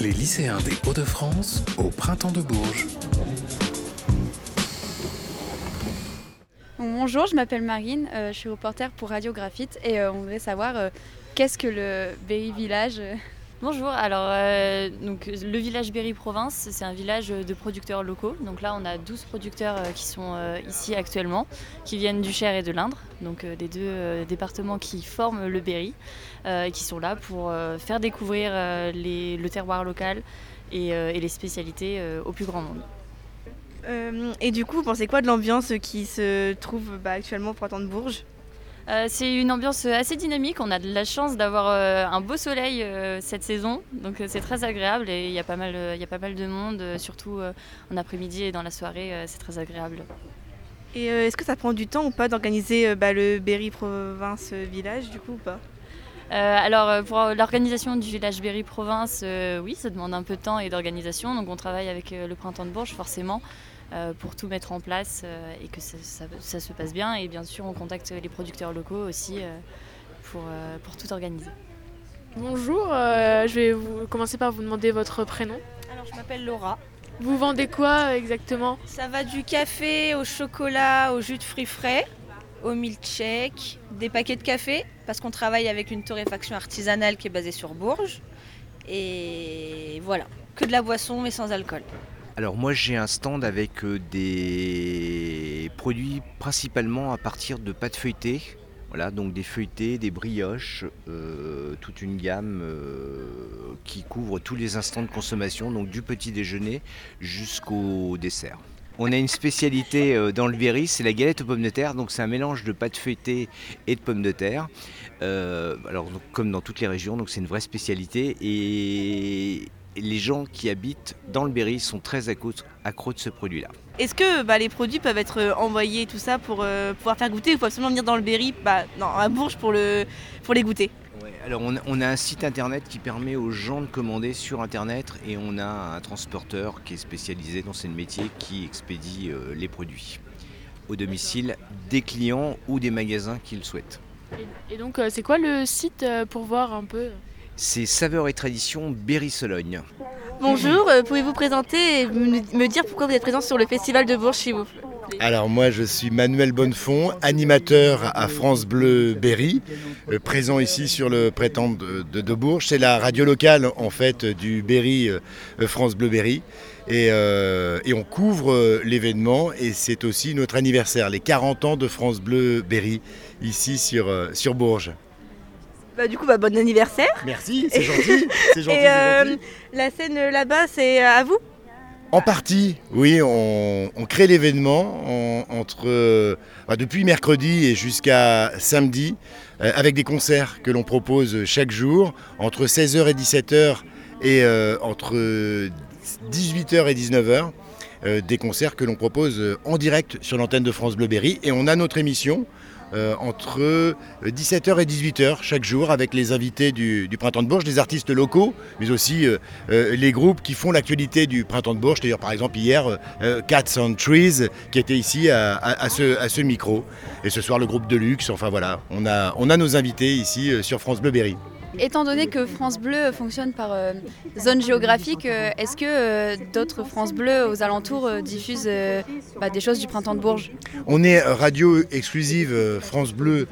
Les lycéens des Hauts-de-France au printemps de Bourges. Bonjour, je m'appelle Marine, euh, je suis reporter pour Radio Graphite et euh, on voudrait savoir euh, qu'est-ce que le Berry Village Bonjour, alors euh, le village Berry-Provence, c'est un village de producteurs locaux. Donc là, on a 12 producteurs euh, qui sont euh, ici actuellement, qui viennent du Cher et de l'Indre, donc les deux départements qui forment le Berry, et qui sont là pour faire découvrir le terroir local et, les spécialités au plus grand monde. Et du coup, vous pensez quoi de l'ambiance qui se trouve bah, actuellement au printemps de Bourges? Euh, c'est une ambiance assez dynamique. On a de la chance d'avoir euh, un beau soleil euh, cette saison, donc c'est très agréable et il y a pas mal, il y a pas mal de monde, surtout en après-midi et dans la soirée, c'est très agréable. Et est-ce que ça prend du temps ou pas d'organiser bah, le Berry Province Village du coup ou pas? Euh, alors pour l'organisation du village Berry Province, euh, oui, ça demande un peu de temps et d'organisation. Donc on travaille avec euh, le printemps de Bourges forcément pour tout mettre en place euh, et que ça, ça- ça se passe bien. Et bien sûr, on contacte les producteurs locaux aussi euh, pour, euh, pour tout organiser. Bonjour, euh, je vais vous commencer par vous demander votre prénom. Alors je m'appelle Laura. Vous vendez quoi euh, exactement? Ça va du café au chocolat, au jus de fruits frais, au milkshake, des paquets de café, parce qu'on travaille avec une torréfaction artisanale qui est basée sur Bourges. Et voilà, que de la boisson mais sans alcool. Alors moi j'ai un stand avec euh, des produits principalement à partir de pâtes feuilletées. Voilà, donc des feuilletés, des brioches, euh, toute une gamme euh, qui couvre tous les instants de consommation, donc du petit déjeuner jusqu'au dessert. On a une spécialité dans le Berry, c'est la galette aux pommes de terre. Donc c'est un mélange de pâtes feuilletées et de pommes de terre. Alors comme dans toutes les régions, donc c'est une vraie spécialité et les gens qui habitent dans le Berry sont très accros, accros de ce produit-là. Est-ce que bah, les produits peuvent être euh, envoyés tout ça pour euh, pouvoir faire goûter ou faut absolument venir dans le Berry, bah, non, à Bourges pour, le, pour les goûter Alors on, on a un site internet qui permet aux gens de commander sur internet et on a un transporteur qui est spécialisé dans ce métier qui expédie euh, les produits au domicile des clients ou des magasins qui le souhaitent. Et, et donc, euh, c'est quoi le site euh, pour voir un peu? C'est Saveur et Tradition Berry-Sologne. Bonjour, euh, pouvez-vous présenter et me, dire pourquoi vous êtes présent sur le festival de Bourges s'il vous plaît? Alors moi je suis Manuel Bonnefond, animateur à France Bleu Berry, euh, présent ici sur le prétend de, de- de Bourges. C'est la radio locale en fait du Berry, euh, France Bleu Berry. Et, euh, et on couvre l'événement et c'est aussi notre anniversaire, les 40 ans de France Bleu Berry, ici sur, sur Bourges. Bah, Du coup, bah, bon anniversaire. Merci, c'est gentil. C'est gentil, Et euh, gentil. la scène là-bas, c'est euh, à vous En partie, oui, on, on crée l'événement en- entre euh, bah, depuis mercredi et jusqu'à samedi euh, avec des concerts que l'on propose chaque jour entre 16h et 17h et euh, entre 18h et 19h. euh, des concerts que l'on propose en direct sur l'antenne de France Bleu Berry et on a notre émission euh, entre euh, 17h et 18h chaque jour avec les invités du, Printemps de Bourges, des artistes locaux, mais aussi euh, euh, les groupes qui font l'actualité du Printemps de Bourges. D'ailleurs, par exemple, hier, euh, euh, Cats on Trees qui était ici à, ce, micro. Et ce soir, le groupe Deluxe. Enfin voilà, on a, on a nos invités ici euh, sur France Bleu Berry. Étant donné que France Bleu fonctionne par euh, zone géographique, euh, est-ce que euh, d'autres France Bleu aux alentours diffusent bah, des choses du printemps de Bourges? On est radio exclusive France Bleu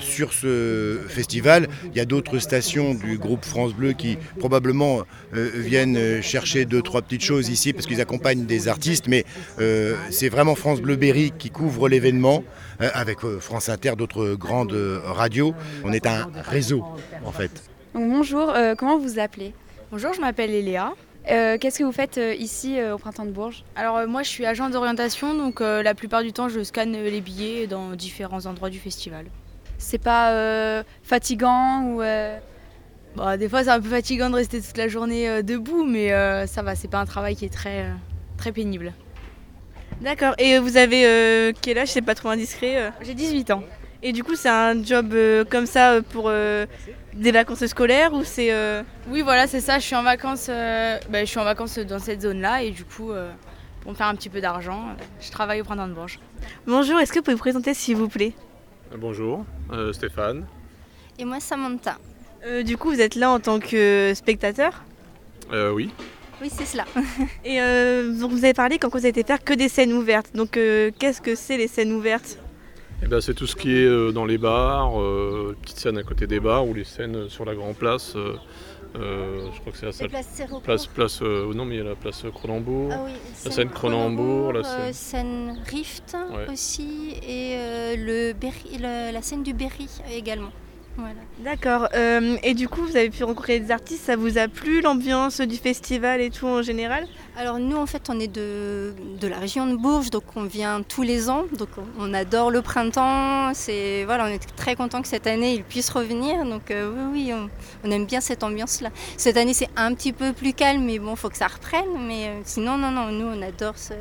sur ce festival. Il y a d'autres stations du groupe France Bleu qui probablement viennent chercher deux, trois petites choses ici parce qu'ils accompagnent des artistes. Mais c'est vraiment France Bleu Berry qui couvre l'événement avec France Inter, d'autres grandes radios. On est un réseau en fait. Donc, Bonjour, euh, comment vous vous appelez? Bonjour, je m'appelle Eléa. Euh, Qu'est-ce que vous faites euh, ici euh, au printemps de Bourges? Alors euh, moi je suis agent d'orientation, donc euh, la plupart du temps je scanne les billets dans différents endroits du festival. C'est pas euh, fatigant ou euh, Bon, des fois c'est un peu fatigant de rester toute la journée euh, debout, mais euh, ça va, c'est pas un travail qui est très, euh, très pénible. D'accord. Et vous avez euh, quel âge? C'est pas trop indiscret euh? J'ai 18 ans. Et du coup, c'est un job euh, comme ça euh, pour euh, des vacances scolaires ou c'est euh, Oui voilà c'est ça, je suis en vacances, euh, bah, je suis en vacances dans cette zone-là et du coup euh, pour me faire un petit peu d'argent, je travaille au printemps de Bourges. Bonjour, est-ce que vous pouvez vous présenter s'il vous plaît? Bonjour, euh, Stéphane. Et moi, Samantha. Euh, Du coup, vous êtes là en tant que spectateur? Euh, oui. Oui, c'est cela. Et euh, donc vous avez parlé quand vous avez été faire que des scènes ouvertes. Donc euh, qu'est-ce que c'est les scènes ouvertes? Eh ben, c'est tout ce qui est euh, dans les bars, euh, petites scènes à côté des bars ou les scènes sur la Grand Place. euh, euh, je crois que c'est la salle. Place, place, euh, non, mais il y a la place Cronenbourg. Ah oui, La scène Cronenbourg, la euh, scène- scène Rift Ouais. aussi et euh, le Berry- le- la scène du Berry également. Voilà. D'accord. Euh, et du coup vous avez pu rencontrer des artistes, ça vous a plu l'ambiance du festival et tout en général? Alors nous en fait on est de, de la région de Bourges donc on vient tous les ans. Donc on- adore le printemps. C'est voilà on est très content que cette année il puisse revenir. Donc euh, oui oui on, aime bien cette ambiance là cette année c'est un petit peu plus calme mais bon faut que ça reprenne. Mais euh, sinon non non nous on adore ce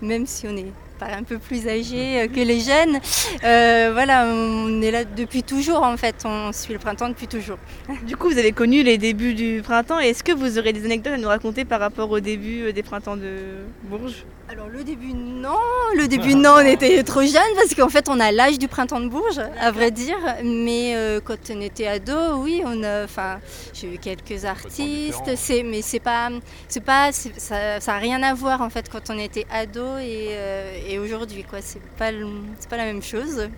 même si on est un peu plus âgé euh, que les jeunes voilà on est là depuis toujours en fait. On suit le printemps depuis toujours. Du coup vous avez connu les débuts du printemps. Est-ce que vous aurez des anecdotes à nous raconter par rapport au début des printemps de Bourges Alors le début non, le début non, on était trop jeunes parce qu'en fait on a l'âge du printemps de Bourges, à vrai dire. Mais euh, quand on était ado, oui, on a, enfin, j'ai eu quelques artistes. C'est, mais c'est pas, c'est pas, ça, ça a rien à voir en fait quand on était ado et, euh, et aujourd'hui quoi. C'est pas, c'est pas la même chose.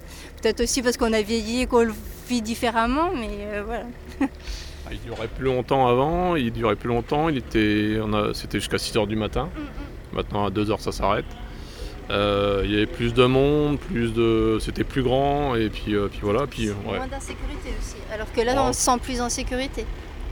Peut-être aussi parce qu'on a vieilli et qu'on le vit différemment, mais euh, voilà. Ah, Il durait plus longtemps avant, il durait plus longtemps, il était, on a, c'était jusqu'à 6h du matin. Maintenant à 2h ça s'arrête. Euh, il y avait plus de monde, plus de, c'était plus grand et puis, euh, puis voilà. Puis, ouais. Moins d'insécurité aussi. Alors que là, Oh. on se sent plus en sécurité.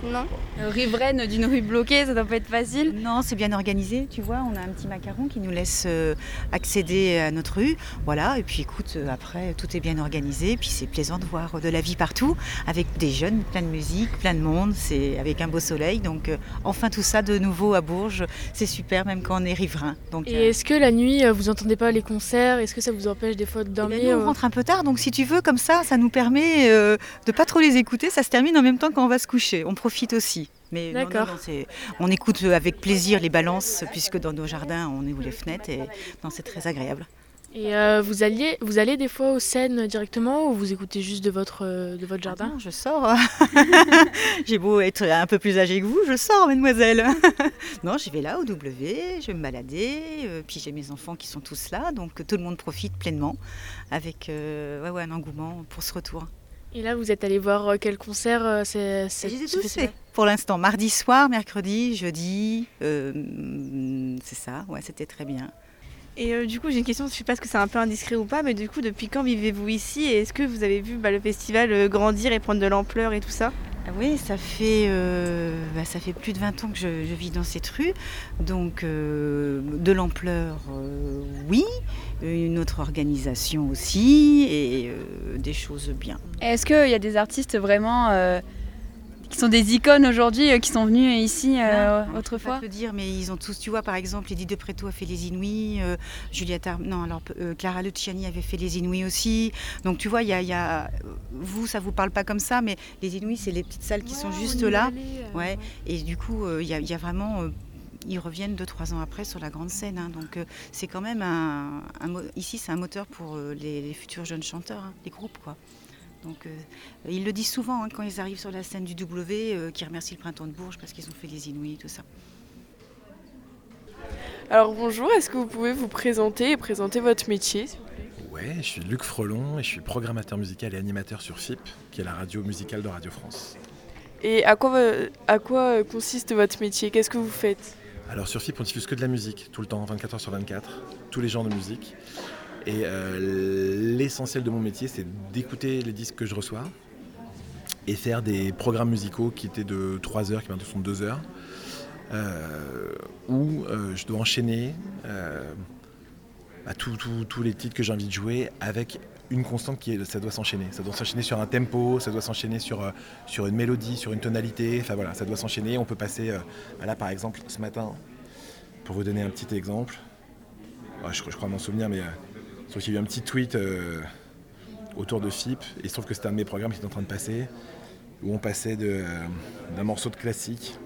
Non Euh, Riveraine d'une rue bloquée, ça doit pas être facile. Non, c'est bien organisé, tu vois, on a un petit macaron qui nous laisse euh, accéder à notre rue. Voilà, et puis écoute, euh, après, tout est bien organisé, puis c'est plaisant de voir de la vie partout, avec des jeunes, plein de musique, plein de monde, c'est avec un beau soleil. Donc, enfin, tout ça de nouveau à Bourges, c'est super, même quand on est riverain. Donc, Et euh, est-ce que la nuit, vous entendez pas les concerts? Est-ce que ça vous empêche des fois de dormir? nous, on euh rentre un peu tard, donc si tu veux, comme ça, ça nous permet euh, de pas trop les écouter. Ça se termine en même temps quand on va se coucher. On profite aussi. Mais non, non, D'accord. non, c'est- on écoute avec plaisir les balances, puisque dans nos jardins, on ouvre les fenêtres et c'est très agréable. Et euh, vous, alliez, vous allez des fois aux scènes directement ou vous écoutez juste de votre, euh, de votre jardin? Non, je sors. J'ai beau être un peu plus âgée que vous, je sors, mademoiselle. non, j'y vais là au W, je vais me balader, euh, puis j'ai mes enfants qui sont tous là, donc tout le monde profite pleinement avec euh, ouais, ouais, un engouement pour ce retour. Et là, vous êtes allé voir euh, quel concert euh, c'est. Pour l'instant, mardi soir, mercredi, jeudi, euh, c'est ça, ouais, c'était très bien. Et euh, du coup, j'ai une question, je sais pas si c'est un peu indiscret ou pas, mais du coup, depuis quand vivez-vous ici et est-ce que vous avez vu bah, le festival grandir et prendre de l'ampleur et tout ça? Oui, ça fait, euh, bah, ça fait plus de 20 ans que je, vis dans cette rue. Donc, euh, de l'ampleur, euh, oui. Une autre organisation aussi. Et des choses bien. Est-ce qu'il y a des artistes vraiment qui sont des icônes aujourd'hui, euh, qui sont venus ici euh, Non, je peux autrefois dire, mais ils ont tous, tu vois, par exemple, Edith de Préto a fait les Inouïs, euh, Juliette Ar- non, alors euh, Clara Luciani avait fait les Inouïs aussi. Donc tu vois, il y a, il y a- vous, ça vous parle pas comme ça, mais les Inouïs, c'est les petites salles qui sont juste là. Ouais. Et du coup, euh, il y, a- il y a vraiment. euh, ils reviennent deux, trois ans après sur la grande scène. hein. donc euh, c'est quand même un, Ici, c'est un moteur pour euh, les, les futurs jeunes chanteurs, hein, les groupes, quoi. Donc euh, ils le disent souvent hein, quand ils arrivent sur la scène du W, euh, qu'ils remercient le printemps de Bourges parce qu'ils ont fait les Inouïs, tout ça. Alors bonjour, est-ce que vous pouvez vous présenter et présenter votre métier Ouais, je suis Luc Frelon et je suis programmateur musical et animateur sur FIP, qui est la radio musicale de Radio France. Et à quoi, va- à quoi euh, consiste votre métier? Qu'est-ce que vous faites? Alors sur FIP, on diffuse que de la musique, tout le temps, 24 heures sur 24, tous les genres de musique. Et euh, l'essentiel de mon métier, c'est d'écouter les disques que je reçois et faire des programmes musicaux qui étaient de 3 heures, qui maintenant sont de 2 heures, euh, où euh, je dois enchaîner bah, tous- les titres que j'ai envie de jouer avec une constante qui est ça doit s'enchaîner. Ça doit s'enchaîner sur un tempo, ça doit s'enchaîner sur, une mélodie, sur une tonalité. Enfin voilà, ça doit s'enchaîner. On peut passer, là par exemple, ce matin, pour vous donner un petit exemple, ouais, je, je crois m'en souvenir, mais sauf qu'il y a eu un petit tweet euh, autour de FIP, et il se trouve que c'était un de mes programmes qui était en train de passer, où on passait euh, d'un morceau de classique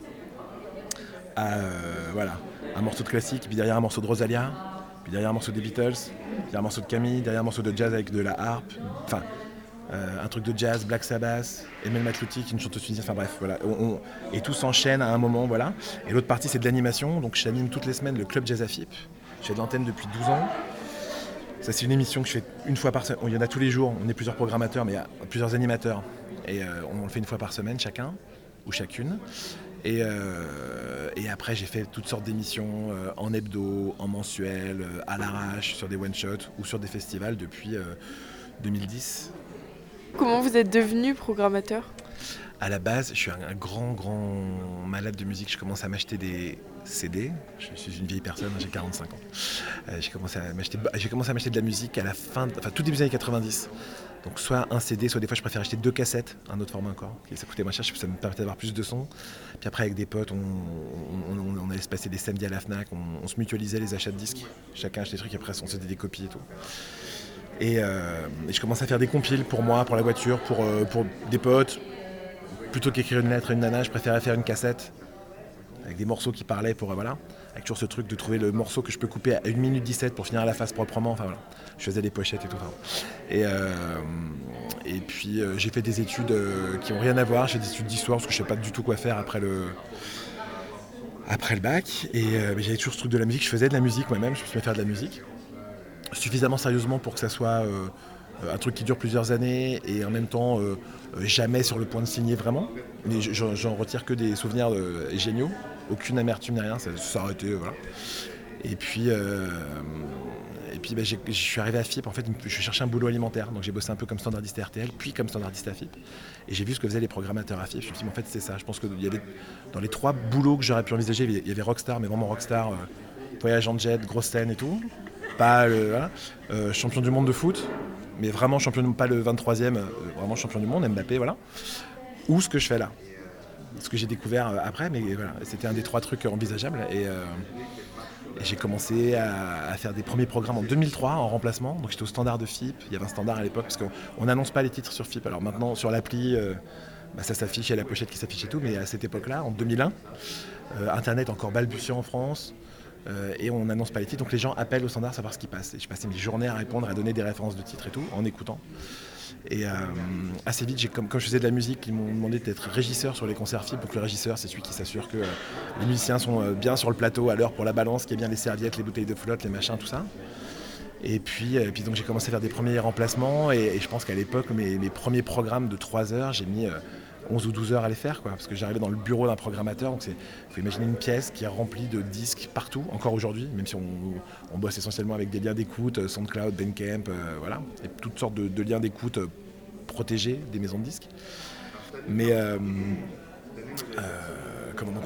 à euh, voilà, un morceau de classique, puis derrière un morceau de Rosalia, puis derrière un morceau des Beatles, derrière un morceau de Camille, derrière un morceau de jazz avec de la harpe. Enfin, un truc de jazz, Black Sabbath, Emel Matlouti, qui une chanteuse tunisienne, enfin bref, voilà. On- et tout s'enchaîne à un moment, voilà. Et l'autre partie, c'est de l'animation. Donc j'anime toutes les semaines le Club Jazz AFIP. Je fais de l'antenne depuis 12 ans. Ça, c'est une émission que je fais une fois par semaine. Il y en a tous les jours, on est plusieurs programmateurs, mais il y a plusieurs animateurs. Et euh, on le fait une fois par semaine chacun, ou chacune. Et, euh, après, j'ai fait toutes sortes d'émissions euh, en hebdo, en mensuel, à l'arrache, sur des one-shots ou sur des festivals depuis euh, 2010. Comment vous êtes devenu programmateur? À la base, je suis un, grand, grand malade de musique. Je commence à m'acheter des CD. Je suis une vieille personne, j'ai 45 ans. Euh, j'ai commencé à m'acheter, j'ai commencé à m'acheter de la musique à la fin, enfin tout début des années 90. Donc soit un CD, soit des fois je préfère acheter deux cassettes, un autre format encore. Et ça coûtait moins cher, ça me permettait d'avoir plus de sons. Puis après avec des potes, on, allait se passer des samedis à la Fnac, on, se mutualisait les achats de disques. Chacun achetait des trucs, après on se faisait des copies et tout. Et, euh, et je commençais à faire des compiles pour moi, pour la voiture, pour, euh, pour des potes. Plutôt qu'écrire une lettre à une nana, je préférais faire une cassette avec des morceaux qui parlaient pour. euh, voilà. Avec toujours ce truc de trouver le morceau que je peux couper à 1 minute 17 pour finir la face proprement. Enfin voilà. Je faisais des pochettes et tout. enfin. Et, euh, et puis euh, j'ai fait des études qui n'ont rien à voir. J'ai fait des études d'histoire parce que je ne savais pas du tout quoi faire après le, après le bac. Et j'avais toujours ce truc de la musique. Je faisais de la musique moi-même. Je me suis à faire de la musique suffisamment sérieusement pour que ça soit un truc qui dure plusieurs années et en même temps euh, euh, jamais sur le point de signer vraiment. Mais je- j'en retire que des souvenirs euh, géniaux, aucune amertume ni rien, ça s'est arrêté, voilà. Et puis, euh, puis bah, je suis arrivé à FIP, en fait, je cherchais un boulot alimentaire, donc j'ai bossé un peu comme standardiste RTL, puis comme standardiste à FIP. Et j'ai vu ce que faisaient les programmateurs à FIP, je me suis dit, mais en fait, c'est ça. Je pense que dans les trois boulots que j'aurais pu envisager, il y avait- Rockstar, mais vraiment Rockstar, euh, voyage en jet, grosse scène et tout. Pas le. Euh, champion du monde de foot, mais vraiment champion du pas le 23e, euh, vraiment champion du monde, Mbappé, voilà. Ou ce que je fais là. Ce que j'ai découvert euh, après, mais voilà, c'était un des trois trucs envisageables. Et, euh, j'ai commencé à, faire des premiers programmes en 2003 en remplacement. Donc j'étais au standard de FIP. Il y avait un standard à l'époque parce qu'on on n'annonce pas les titres sur FIP. Alors maintenant sur l'appli, bah, ça s'affiche, il y a la pochette qui s'affiche et tout. Mais à cette époque-là, en 2001, euh, Internet encore balbutiant en France. Euh, et on n'annonce pas les titres, donc les gens appellent au standard savoir ce qui passe. Et je passais mes journées à répondre, à donner des références de titres et tout, en écoutant. Et euh, assez vite, comme je faisais de la musique, ils m'ont demandé d'être régisseur sur les concerts FIP. Donc le régisseur, c'est celui qui s'assure que euh, les musiciens sont bien sur le plateau à l'heure pour la balance, qu'il y ait bien les serviettes, les bouteilles de flotte, les machins, tout ça. Et puis, donc j'ai commencé à faire des premiers remplacements et, je pense qu'à l'époque, mes, mes premiers programmes de 3 heures, j'ai mis 11 ou 12 heures à les faire, quoi, parce que j'arrivais dans le bureau d'un programmateur. Donc il faut imaginer une pièce qui est remplie de disques partout, encore aujourd'hui, même si on, bosse essentiellement avec des liens d'écoute, euh, SoundCloud, Bandcamp, euh, voilà, et toutes sortes de, liens d'écoute euh, protégés des maisons de disques. Mais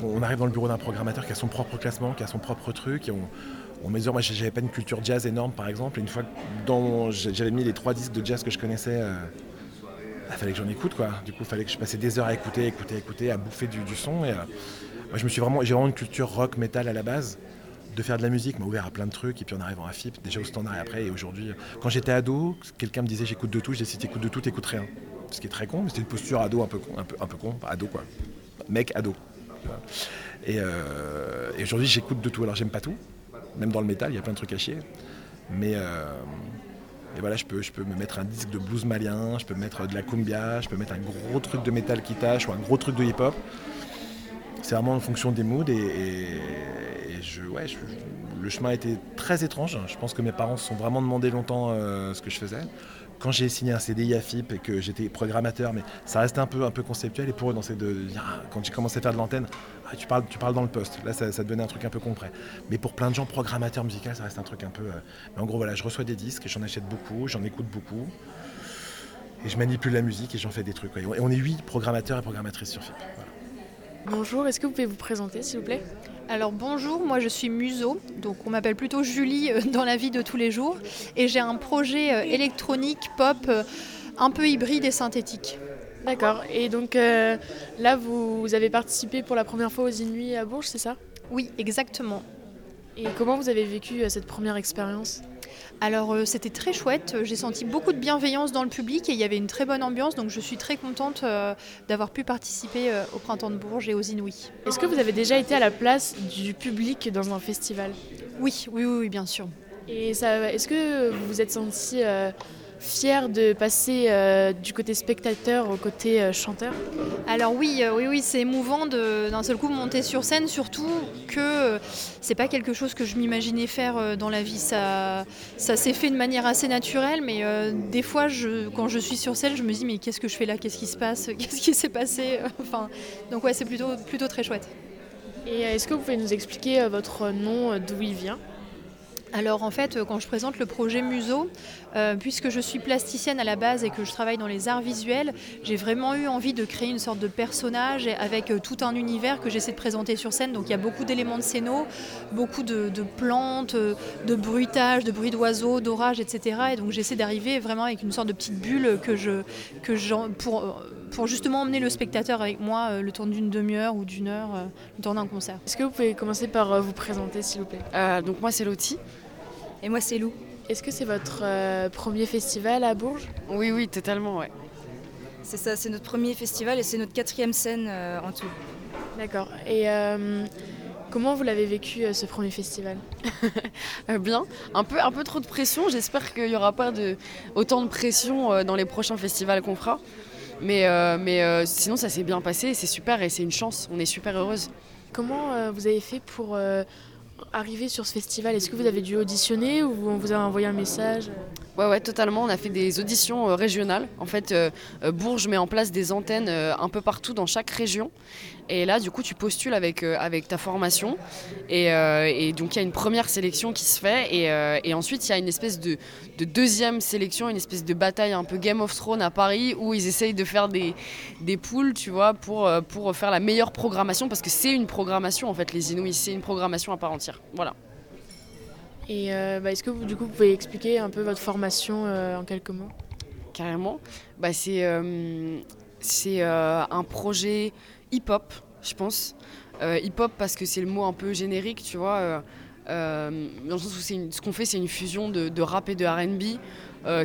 on arrive dans le bureau d'un programmateur qui a son propre classement, qui a son propre truc, et on, on mesure. Moi, j'avais pas une culture jazz énorme, par exemple. Et une fois dans, j'avais mis les trois disques de jazz que je connaissais, il fallait que j'en écoute, quoi. Du coup, il fallait que je passais des heures à écouter, écouter, écouter, à bouffer du, son. Et, euh, moi, je me suis vraiment, j'ai vraiment une culture rock, metal à la base. De faire de la musique m'a ouvert à plein de trucs. Et puis en arrivant à FIP, déjà au standard et après. Et aujourd'hui, quand j'étais ado, quelqu'un me disait j'écoute de tout. Je disais si t'écoutes de tout, t'écoutes rien. Ce qui est très con, mais c'était une posture ado un peu con, un peu, un peu con, ado quoi. Mec ado. Et, euh, et aujourd'hui, j'écoute de tout. Alors, j'aime pas tout. Même dans le métal, il y a plein de trucs à chier. Mais euh, et voilà, je peux, je peux me mettre un disque de blues malien, je peux mettre de la cumbia, je peux mettre un gros truc de métal qui tâche ou un gros truc de hip-hop. C'est vraiment en fonction des moods et, je, ouais, le chemin a été très étrange. Je pense que mes parents se sont vraiment demandé longtemps euh, ce que je faisais. Quand j'ai signé un CDI à FIP et que j'étais programmateur, mais ça restait un peu, un peu conceptuel et pour eux, dans ces de dire, ah, quand j'ai commencé à faire de l'antenne, ah, tu, parles, tu parles dans le poste. Là, ça, ça devenait un truc un peu concret. Mais pour plein de gens, programmateurs musicaux, ça reste un truc un peu. euh, Mais en gros, voilà, je reçois des disques, j'en achète beaucoup, j'en écoute beaucoup. Et je manipule la musique et j'en fais des trucs. Et on est huit programmateurs et programmatrices sur FIP. Bonjour, est-ce que vous pouvez vous présenter s'il vous plaît? Alors bonjour, moi je suis Muso, donc on m'appelle plutôt Julie euh, dans la vie de tous les jours, et j'ai un projet euh, électronique pop euh, un peu hybride et synthétique. D'accord, et donc euh, là vous, vous avez participé pour la première fois aux Inuits à Bourges, c'est ça? Oui, exactement. Et comment vous avez vécu cette première expérience? Alors euh, c'était très chouette, j'ai senti beaucoup de bienveillance dans le public et il y avait une très bonne ambiance, donc je suis très contente euh, d'avoir pu participer euh, au Printemps de Bourges et aux Inuits. Est-ce que vous avez déjà été à la place du public dans un festival? Oui, oui, oui, oui, bien sûr. Et ça, est-ce que vous vous êtes senti fier de passer euh, du côté spectateur au côté euh, chanteur. Alors oui, euh, oui, oui, c'est émouvant de d'un seul coup monter sur scène, surtout que c'est pas quelque chose que je m'imaginais faire dans la vie. Ça, ça s'est fait de manière assez naturelle, mais des fois, je, quand je suis sur scène, je me dis mais qu'est-ce que je fais là? Qu'est-ce qui se passe? Qu'est-ce qui s'est passé? Enfin, donc ouais, c'est plutôt plutôt très chouette. Et est-ce que vous pouvez nous expliquer votre nom, d'où il vient? Alors en fait, euh, quand je présente le projet Museau, euh, puisque je suis plasticienne à la base et que je travaille dans les arts visuels, j'ai vraiment eu envie de créer une sorte de personnage avec euh, tout un univers que j'essaie de présenter sur scène. Donc il y a beaucoup d'éléments de scéno, beaucoup de, de plantes, de bruitages, de bruits d'oiseaux, d'orages, etc. Et donc j'essaie d'arriver vraiment avec une sorte de petite bulle que je, que j'en- pour, pour justement emmener le spectateur avec moi le temps d'une demi-heure ou d'une heure, le temps d'un concert. Est-ce que vous pouvez commencer par vous présenter, s'il vous plaît? Euh, donc moi c'est Lottie. Et moi c'est Lou. Est-ce que c'est votre euh, premier festival à Bourges? Oui, oui, totalement, ouais. C'est ça, c'est notre premier festival et c'est notre quatrième scène euh, en tout. D'accord. Et euh, comment vous l'avez vécu, euh, ce premier festival? Bien, un peu, un peu trop de pression. J'espère qu'il n'y aura pas de, autant de pression euh, dans les prochains festivals qu'on fera. Mais, euh, mais euh, sinon, ça s'est bien passé. C'est super et c'est une chance. On est super heureuse. Comment euh, vous avez fait pour arriver sur ce festival Est-ce que vous avez dû auditionner ou on vous a envoyé un message? Ouais, ouais, totalement. On a fait des auditions euh, régionales. En fait, euh, euh, Bourges met en place des antennes un peu partout dans chaque région. Et là, du coup, tu postules avec, avec ta formation. Et, donc, il y a une première sélection qui se fait. Et, ensuite, il y a une espèce de, de deuxième sélection, une espèce de bataille un peu Game of Thrones à Paris où ils essayent de faire des, des poules, tu vois, pour, pour faire la meilleure programmation. Parce que c'est une programmation, en fait, les Inouïs. C'est une programmation à part entière. Voilà. Et euh, bah, est-ce que vous, du coup, vous pouvez expliquer un peu votre formation euh, en quelques mots? Carrément. Bah, c'est euh, un projet hip-hop, je pense. Hip-hop parce que c'est le mot un peu générique, tu vois. dans le sens où ce qu'on fait, c'est une fusion de, de rap et de RB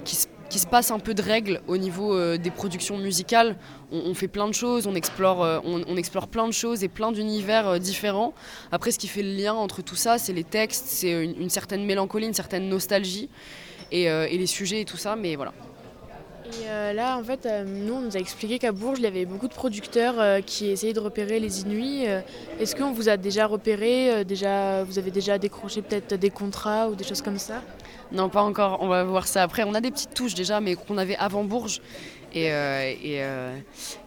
qui, se- qui se passe un peu de règles au niveau euh, des productions musicales. On, fait plein de choses, on explore, euh, on, explore plein de choses et plein d'univers euh, différents. Après, ce qui fait le lien entre tout ça, c'est les textes, c'est une, certaine mélancolie, une certaine nostalgie et, les sujets et tout ça. Mais voilà. Et là, en fait, nous, on nous a expliqué qu'à Bourges, il y avait beaucoup de producteurs qui essayaient de repérer les Inuits. Est-ce qu'on vous a déjà repéré Vous avez déjà décroché peut-être des contrats ou des choses comme ça? Non, pas encore. On va voir ça après. On a des petites touches déjà, mais qu'on avait avant Bourges. Et, euh, et, euh,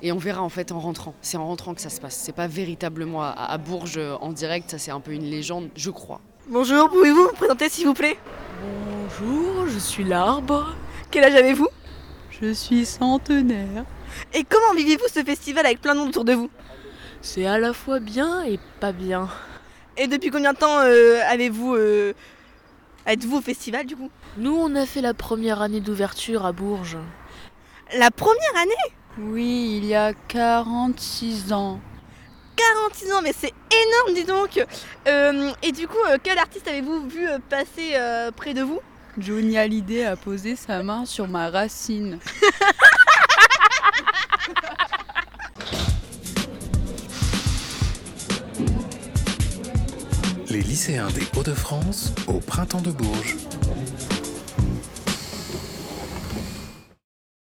et on verra en fait en rentrant. C'est en rentrant que ça se passe. C'est pas véritablement à, à Bourges euh, en direct. Ça, c'est un peu une légende, je crois. Bonjour, pouvez-vous vous présenter s'il vous plaît? Bonjour, je suis l'arbre. Quel âge avez-vous? Je suis centenaire. Et comment vivez-vous ce festival avec plein de monde autour de vous? C'est à la fois bien et pas bien. Et depuis combien de temps euh, avez-vous euh, êtes-vous au festival du coup? Nous, on a fait la première année d'ouverture à Bourges. La première année? Oui, il y a 46 ans. 46 ans, mais c'est énorme, dis donc Euh, Et du coup, euh, quel artiste avez-vous vu euh, passer euh, près de vous? Johnny Hallyday a posé sa main sur ma racine. Les lycéens des Hauts-de-France au Printemps de Bourges.